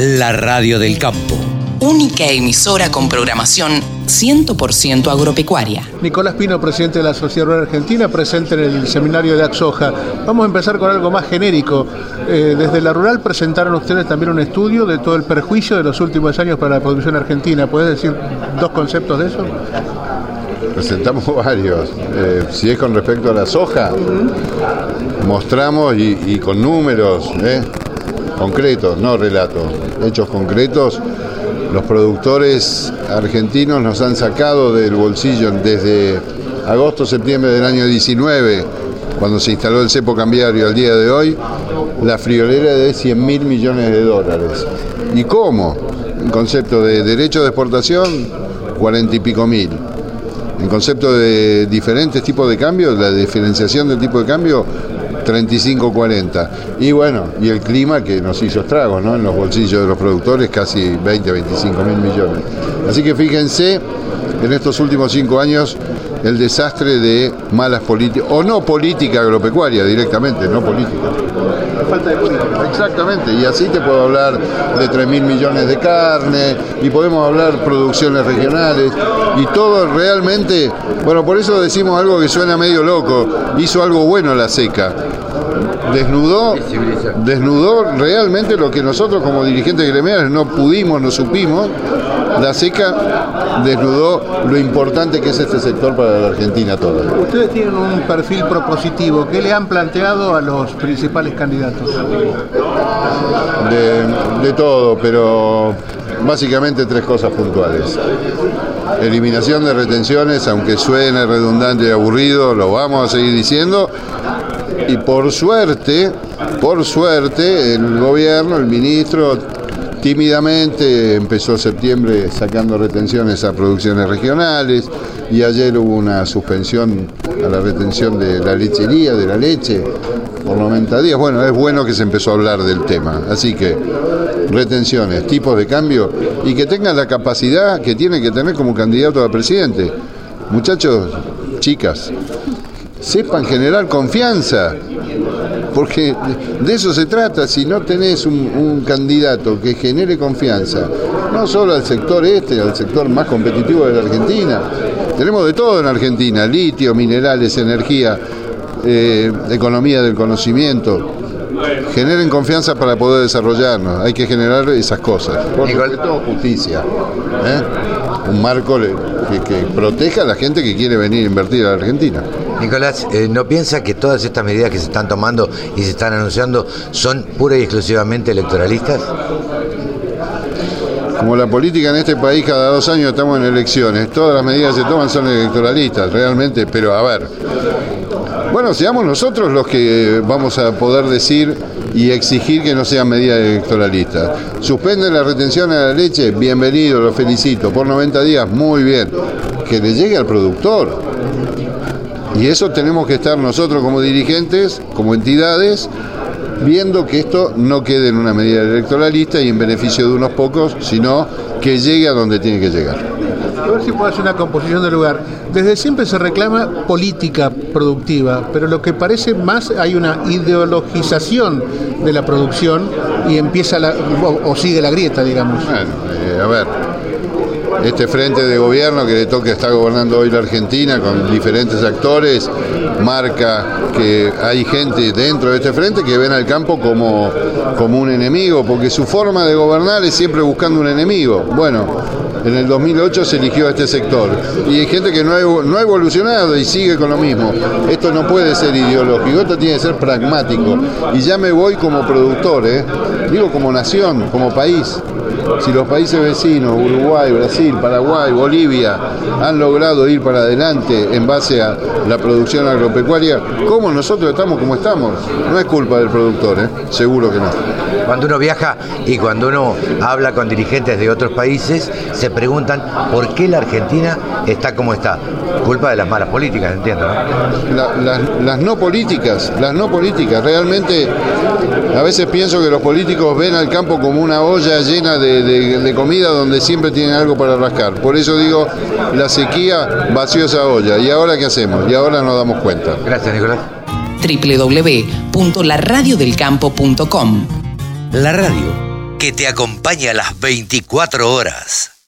La radio del campo. Única emisora con programación 100% agropecuaria. Nicolás Pino, presidente de la Sociedad Rural Argentina, presente en el seminario de Axoja. Vamos a empezar con algo más genérico. Eh, desde la rural presentaron ustedes también un estudio de todo el perjuicio de los últimos años para la producción argentina. ¿Puedes decir dos conceptos de eso? Presentamos varios. Eh, si es con respecto a la soja, mostramos y, y con números ¿eh? Concretos, no relatos, hechos concretos. Los productores argentinos nos han sacado del bolsillo desde agosto, septiembre del año 19, cuando se instaló el cepo cambiario al día de hoy, la friolera de 100 mil millones de dólares. ¿Y cómo? En concepto de derecho de exportación, 40 y pico mil. En concepto de diferentes tipos de cambio, la diferenciación del tipo de cambio, 35-40. Y bueno, y el clima que nos hizo estragos ¿no? en los bolsillos de los productores, casi 20, 25 mil millones. Así que fíjense, en estos últimos cinco años, el desastre de malas políticas, o no política agropecuaria directamente, no política. Falta de política. Exactamente, y así te puedo hablar de 3 mil millones de carne, y podemos hablar producciones regionales, y todo realmente, bueno, por eso decimos algo que suena medio loco, hizo algo bueno la seca. Desnudó, desnudó realmente lo que nosotros como dirigentes gremiales no pudimos, no supimos. La seca desnudó lo importante que es este sector para la Argentina toda. Ustedes tienen un perfil propositivo. ¿Qué le han planteado a los principales candidatos? de, de todo, pero básicamente tres cosas puntuales. Eliminación de retenciones, aunque suene redundante y aburrido, lo vamos a seguir diciendo. Y por suerte, por suerte, el gobierno, el ministro, tímidamente empezó septiembre sacando retenciones a producciones regionales y ayer hubo una suspensión a la retención de la lechería, de la leche, por 90 días. Bueno, es bueno que se empezó a hablar del tema. Así que retenciones, tipos de cambio y que tengan la capacidad que tiene que tener como candidato a presidente. Muchachos, chicas, sepan generar confianza, porque de eso se trata, si no tenés un, un, candidato que genere confianza, no solo al sector este, al sector más competitivo de la Argentina, tenemos de todo en Argentina, litio, minerales, energía, eh, economía del conocimiento, generen confianza para poder desarrollarnos, hay que generar esas cosas, por supuesto justicia, ¿eh? un marco que, que proteja a la gente que quiere venir a invertir a la Argentina. Nicolás, eh, ¿no piensa que todas estas medidas que se están tomando y se están anunciando son pura y exclusivamente electoralistas? Como la política en este país cada dos años estamos en elecciones, todas las medidas que se toman son electoralistas, realmente, pero a ver, bueno, seamos nosotros los que vamos a poder decir y exigir que no sean medidas electoralistas. Suspenden la retención a la leche, bienvenido, lo felicito, por 90 días, muy bien, que le llegue al productor. Y eso tenemos que estar nosotros como dirigentes, como entidades, viendo que esto no quede en una medida electoralista y en beneficio de unos pocos, sino que llegue a donde tiene que llegar. A ver si puedo hacer una composición del lugar. Desde siempre se reclama política productiva, pero lo que parece más hay una ideologización de la producción y empieza la, o, o sigue la grieta, digamos. Bueno, eh, a ver, este frente de gobierno que le toca estar gobernando hoy la Argentina con diferentes actores, marca que hay gente dentro de este frente que ven al campo como, como un enemigo, porque su forma de gobernar es siempre buscando un enemigo. Bueno, en el 2008 se eligió a este sector y hay gente que no ha, no ha evolucionado y sigue con lo mismo. Esto no puede ser ideológico, esto tiene que ser pragmático. Y ya me voy como productor, ¿eh? Digo como nación, como país. Si los países vecinos, Uruguay, Brasil, Paraguay, Bolivia, han logrado ir para adelante en base a la producción agropecuaria, ¿cómo nosotros estamos como estamos? No es culpa del productor, ¿eh? seguro que no. Cuando uno viaja y cuando uno habla con dirigentes de otros países, se preguntan por qué la Argentina está como está. Culpa de las malas políticas, entiendo. ¿no? La, las, las no políticas, las no políticas, realmente a veces pienso que los políticos ven al campo como una olla llena de, de, de, comida donde siempre tienen algo para rascar. Por eso digo, la sequía vació esa olla. ¿Y ahora qué hacemos? Y ahora nos damos cuenta. Gracias, Nicolás. www.laradiodelcampo.com La radio que te acompaña a las 24 horas.